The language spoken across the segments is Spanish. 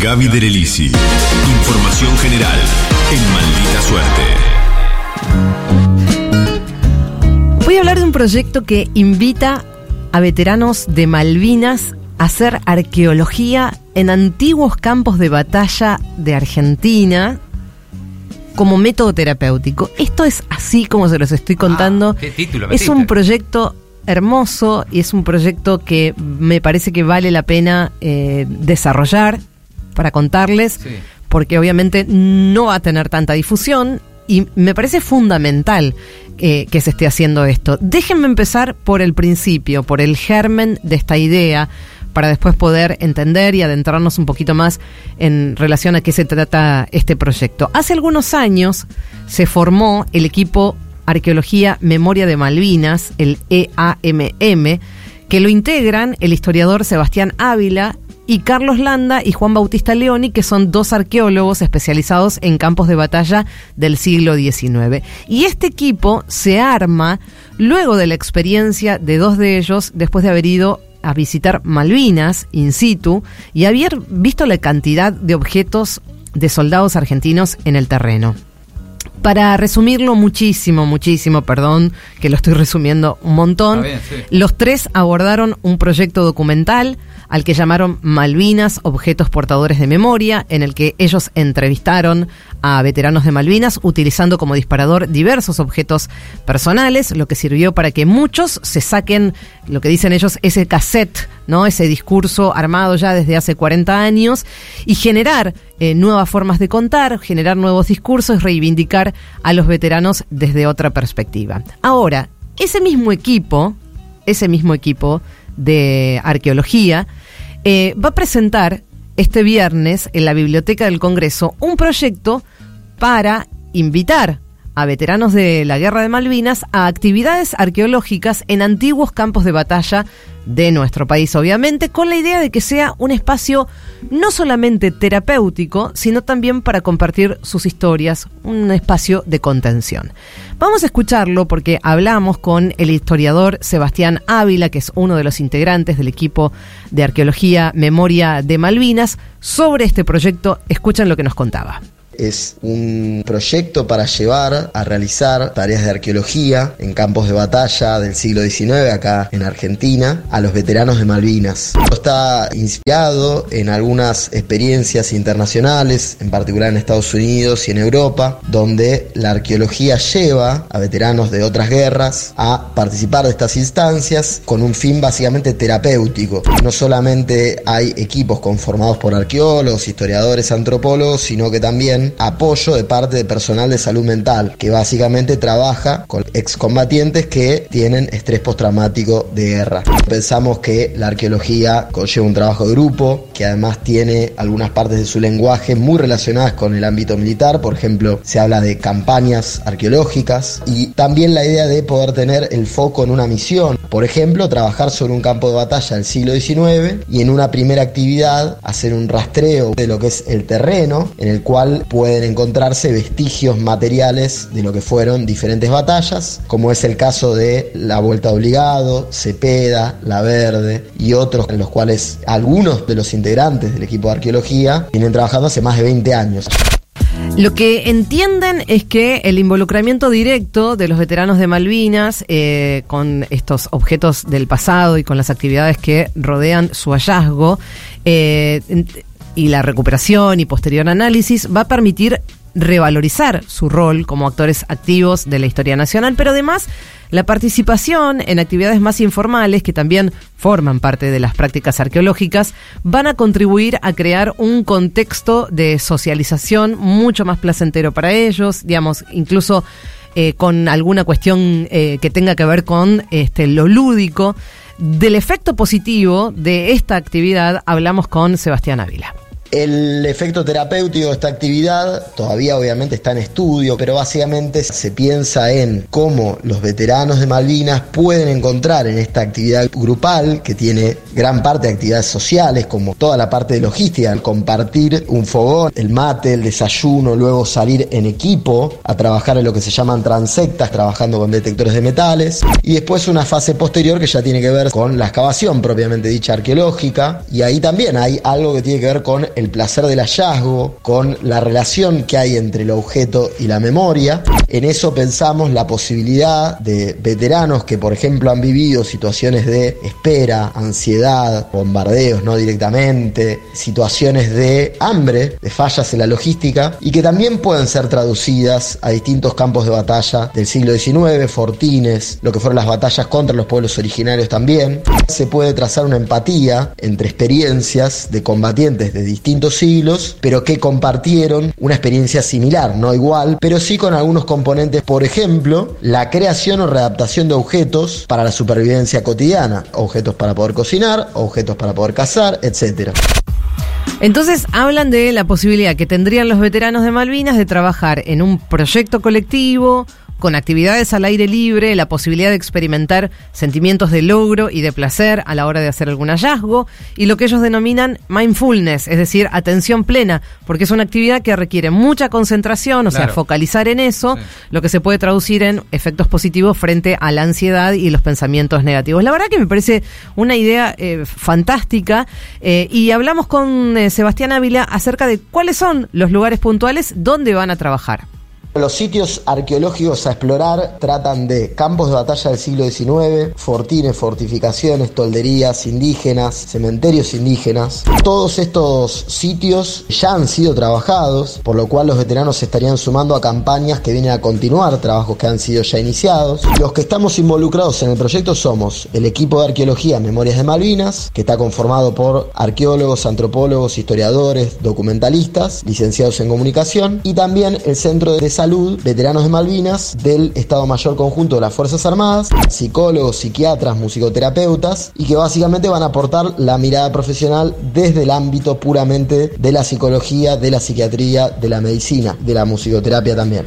Gaby Derelisi. Información general en Maldita Suerte. Voy a hablar de un proyecto que invita a veteranos de Malvinas a hacer arqueología en antiguos campos de batalla de Argentina como método terapéutico. Esto es así como se los estoy contando. Ah, ¿qué título es un proyecto hermoso y es un proyecto que me parece que vale la pena eh, desarrollar para contarles, porque obviamente no va a tener tanta difusión y me parece fundamental eh, que se esté haciendo esto. Déjenme empezar por el principio, por el germen de esta idea, para después poder entender y adentrarnos un poquito más en relación a qué se trata este proyecto. Hace algunos años se formó el equipo Arqueología Memoria de Malvinas, el EAMM, que lo integran el historiador Sebastián Ávila y Carlos Landa y Juan Bautista Leoni, que son dos arqueólogos especializados en campos de batalla del siglo XIX. Y este equipo se arma luego de la experiencia de dos de ellos, después de haber ido a visitar Malvinas in situ y haber visto la cantidad de objetos de soldados argentinos en el terreno. Para resumirlo muchísimo, muchísimo, perdón que lo estoy resumiendo un montón, los tres abordaron un proyecto documental al que llamaron Malvinas, Objetos Portadores de Memoria, en el que ellos entrevistaron a veteranos de Malvinas utilizando como disparador diversos objetos personales, lo que sirvió para que muchos se saquen, lo que dicen ellos, ese cassette, ¿no? ese discurso armado ya desde hace 40 años, y generar eh, nuevas formas de contar, generar nuevos discursos, reivindicar a los veteranos desde otra perspectiva. Ahora, ese mismo equipo, ese mismo equipo de arqueología, eh, va a presentar este viernes en la Biblioteca del Congreso un proyecto para invitar a veteranos de la Guerra de Malvinas a actividades arqueológicas en antiguos campos de batalla de nuestro país, obviamente, con la idea de que sea un espacio no solamente terapéutico, sino también para compartir sus historias, un espacio de contención. Vamos a escucharlo porque hablamos con el historiador Sebastián Ávila, que es uno de los integrantes del equipo de arqueología Memoria de Malvinas, sobre este proyecto. Escuchen lo que nos contaba es un proyecto para llevar a realizar tareas de arqueología en campos de batalla del siglo XIX acá en Argentina a los veteranos de Malvinas. Está inspirado en algunas experiencias internacionales, en particular en Estados Unidos y en Europa, donde la arqueología lleva a veteranos de otras guerras a participar de estas instancias con un fin básicamente terapéutico. No solamente hay equipos conformados por arqueólogos, historiadores, antropólogos, sino que también apoyo de parte de personal de salud mental, que básicamente trabaja con excombatientes que tienen estrés postraumático de guerra. Pensamos que la arqueología conlleva un trabajo de grupo, que además tiene algunas partes de su lenguaje muy relacionadas con el ámbito militar, por ejemplo, se habla de campañas arqueológicas y también la idea de poder tener el foco en una misión, por ejemplo, trabajar sobre un campo de batalla del siglo XIX y en una primera actividad hacer un rastreo de lo que es el terreno en el cual pueden encontrarse vestigios materiales de lo que fueron diferentes batallas, como es el caso de la Vuelta Obligado, Cepeda, La Verde y otros en los cuales algunos de los integrantes del equipo de arqueología vienen trabajando hace más de 20 años. Lo que entienden es que el involucramiento directo de los veteranos de Malvinas eh, con estos objetos del pasado y con las actividades que rodean su hallazgo eh, y la recuperación y posterior análisis va a permitir revalorizar su rol como actores activos de la historia nacional, pero además la participación en actividades más informales que también forman parte de las prácticas arqueológicas van a contribuir a crear un contexto de socialización mucho más placentero para ellos, digamos, incluso eh, con alguna cuestión eh, que tenga que ver con este, lo lúdico. Del efecto positivo de esta actividad hablamos con Sebastián Ávila. El efecto terapéutico de esta actividad todavía obviamente está en estudio, pero básicamente se piensa en cómo los veteranos de Malvinas pueden encontrar en esta actividad grupal, que tiene gran parte de actividades sociales, como toda la parte de logística, el compartir un fogón, el mate, el desayuno, luego salir en equipo a trabajar en lo que se llaman transectas, trabajando con detectores de metales, y después una fase posterior que ya tiene que ver con la excavación propiamente dicha arqueológica, y ahí también hay algo que tiene que ver con el placer del hallazgo, con la relación que hay entre el objeto y la memoria. En eso pensamos la posibilidad de veteranos que, por ejemplo, han vivido situaciones de espera, ansiedad, bombardeos no directamente, situaciones de hambre, de fallas en la logística, y que también pueden ser traducidas a distintos campos de batalla del siglo XIX, fortines, lo que fueron las batallas contra los pueblos originarios también. Se puede trazar una empatía entre experiencias de combatientes de distintos siglos, pero que compartieron una experiencia similar, no igual, pero sí con algunos componentes, por ejemplo, la creación o readaptación de objetos para la supervivencia cotidiana, objetos para poder cocinar, objetos para poder cazar, etc. Entonces hablan de la posibilidad que tendrían los veteranos de Malvinas de trabajar en un proyecto colectivo con actividades al aire libre, la posibilidad de experimentar sentimientos de logro y de placer a la hora de hacer algún hallazgo, y lo que ellos denominan mindfulness, es decir, atención plena, porque es una actividad que requiere mucha concentración, o sea, focalizar en eso, lo que se puede traducir en efectos positivos frente a la ansiedad y los pensamientos negativos. La verdad que me parece una idea eh, fantástica, eh, y hablamos con eh, Sebastián Ávila acerca de cuáles son los lugares puntuales donde van a trabajar. Los sitios arqueológicos a explorar tratan de campos de batalla del siglo XIX, fortines, fortificaciones, tolderías indígenas, cementerios indígenas. Todos estos sitios ya han sido trabajados, por lo cual los veteranos se estarían sumando a campañas que vienen a continuar trabajos que han sido ya iniciados. Los que estamos involucrados en el proyecto somos el equipo de arqueología Memorias de Malvinas, que está conformado por arqueólogos, antropólogos, historiadores, documentalistas, licenciados en comunicación, y también el Centro de Salud, veteranos de Malvinas, del Estado Mayor Conjunto de las Fuerzas Armadas, psicólogos, psiquiatras, musicoterapeutas, y que básicamente van a aportar la mirada profesional desde el ámbito puramente de la psicología, de la psiquiatría, de la medicina, de la musicoterapia también.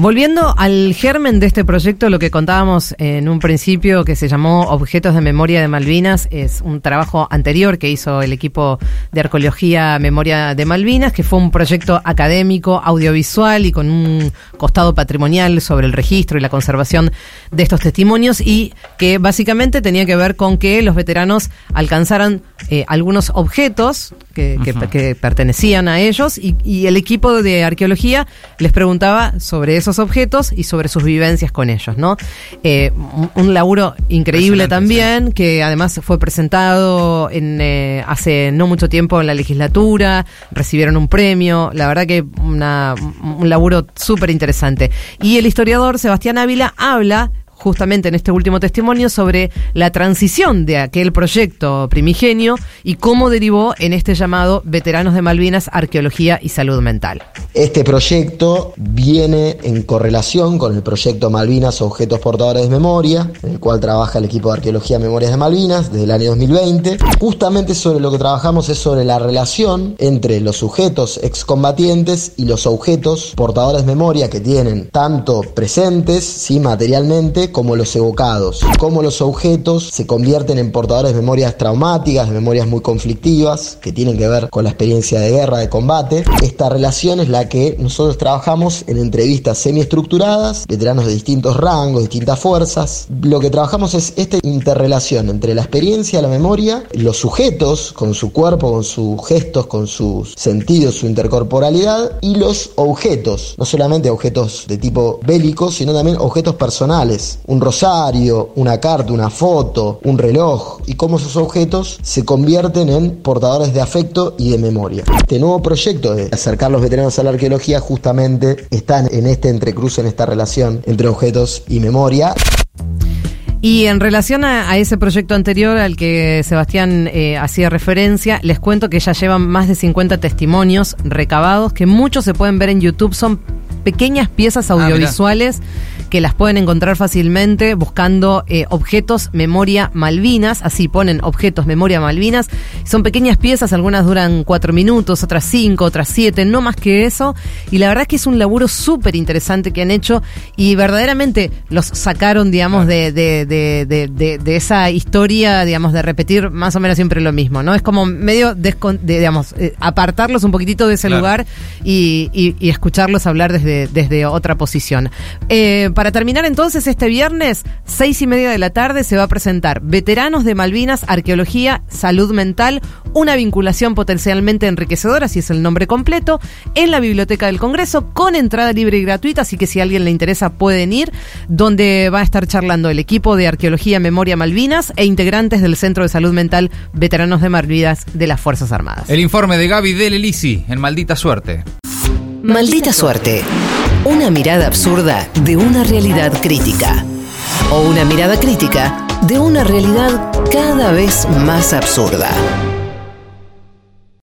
Volviendo al germen de este proyecto, lo que contábamos en un principio que se llamó Objetos de Memoria de Malvinas, es un trabajo anterior que hizo el equipo de arqueología Memoria de Malvinas, que fue un proyecto académico, audiovisual y con un costado patrimonial sobre el registro y la conservación de estos testimonios y que básicamente tenía que ver con que los veteranos alcanzaran eh, algunos objetos que, que, pertenecían a ellos y, y el equipo de arqueología les preguntaba sobre esos objetos y sobre sus vivencias con ellos, ¿no? Eh, un laburo increíble también, que además fue presentado en, eh, hace no mucho tiempo en la legislatura, recibieron un premio, la verdad que una, un laburo súper interesante. Y el historiador Sebastián Ávila habla justamente en este último testimonio sobre la transición de aquel proyecto primigenio y cómo derivó en este llamado Veteranos de Malvinas, Arqueología y Salud Mental. Este proyecto viene en correlación con el proyecto Malvinas Objetos Portadores de Memoria, en el cual trabaja el equipo de Arqueología Memorias de Malvinas desde el año 2020. Justamente sobre lo que trabajamos es sobre la relación entre los sujetos excombatientes y los objetos portadores de memoria que tienen tanto presentes, sí, materialmente, como los evocados, cómo los objetos se convierten en portadores de memorias traumáticas, de memorias muy conflictivas, que tienen que ver con la experiencia de guerra, de combate. Esta relación es la que nosotros trabajamos en entrevistas semiestructuradas, veteranos de distintos rangos, distintas fuerzas. Lo que trabajamos es esta interrelación entre la experiencia, la memoria, los sujetos con su cuerpo, con sus gestos, con sus sentidos, su intercorporalidad y los objetos, no solamente objetos de tipo bélico, sino también objetos personales, un rosario, una carta, una foto, un reloj, y cómo esos objetos se convierten en portadores de afecto y de memoria. Este nuevo proyecto de acercar los veteranos a la arqueología justamente está en este entrecruce, en esta relación entre objetos y memoria. Y en relación a, ese proyecto anterior al que Sebastián eh, hacía referencia, les cuento que ya llevan más de 50 testimonios recabados, que muchos se pueden ver en YouTube, son pequeñas piezas ah, audiovisuales que las pueden encontrar fácilmente buscando eh, objetos memoria Malvinas, así ponen objetos memoria Malvinas, son pequeñas piezas, algunas duran cuatro minutos, otras cinco, otras siete, no más que eso, y la verdad es que es un laburo súper interesante que han hecho y verdaderamente los sacaron, digamos, de, de, de, de, esa historia, digamos, de repetir más o menos siempre lo mismo, ¿no? Es como medio, digamos, eh, apartarlos un poquitito de ese lugar y, y, y, escucharlos hablar desde, desde otra posición. Eh, para terminar entonces este viernes, seis y media de la tarde, se va a presentar Veteranos de Malvinas, Arqueología, Salud Mental, una vinculación potencialmente enriquecedora, si es el nombre completo, en la Biblioteca del Congreso, con entrada libre y gratuita, así que si a alguien le interesa pueden ir, donde va a estar charlando el equipo de Arqueología Memoria Malvinas e integrantes del Centro de Salud Mental Veteranos de Malvinas de las Fuerzas Armadas. El informe de Gaby Delelisi en Maldita Suerte. Maldita Suerte. Una mirada absurda de una realidad crítica. O una mirada crítica de una realidad cada vez más absurda.